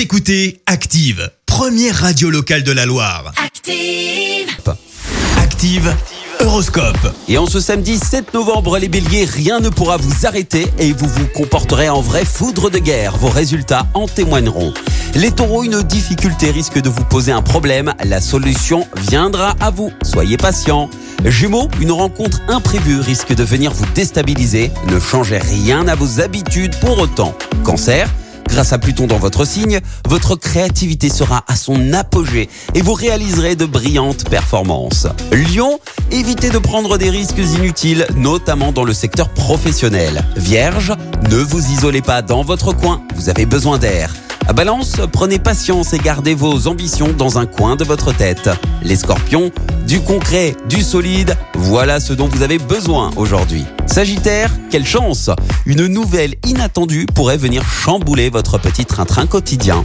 Vous écoutez Active, première radio locale de la Loire. Active. Active Horoscope. Et en ce samedi 7 novembre, les béliers, rien ne pourra vous arrêter et vous vous comporterez en vrai foudre de guerre. Vos résultats en témoigneront. Les taureaux, une difficulté risque de vous poser un problème. La solution viendra à vous. Soyez patient. Gémeaux, une rencontre imprévue risque de venir vous déstabiliser. Ne changez rien à vos habitudes pour autant. Cancer, Grâce à Pluton dans votre signe, votre créativité sera à son apogée et vous réaliserez de brillantes performances. Lion, évitez de prendre des risques inutiles, notamment dans le secteur professionnel. Vierge, ne vous isolez pas dans votre coin, vous avez besoin d'air. Balance, prenez patience et gardez vos ambitions dans un coin de votre tête. Les scorpions, du concret, du solide, voilà ce dont vous avez besoin aujourd'hui. Sagittaire, quelle chance Une nouvelle inattendue pourrait venir chambouler votre petit train-train quotidien.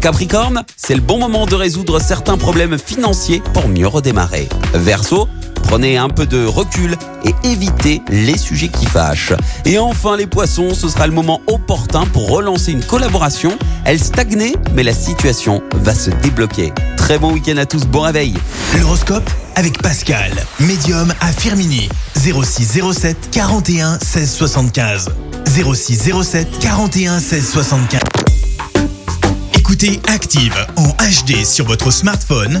Capricorne, c'est le bon moment de résoudre certains problèmes financiers pour mieux redémarrer. Verseau, Prenez un peu de recul et évitez les sujets qui fâchent. Et enfin les poissons, ce sera le moment opportun pour relancer une collaboration. Elle stagnait, mais la situation va se débloquer. Très bon week-end à tous, bon réveil. L'horoscope avec Pascal, médium à Firmini. 06 07 41 16 75. 06 07 41 16 75. Écoutez Active en HD sur votre smartphone,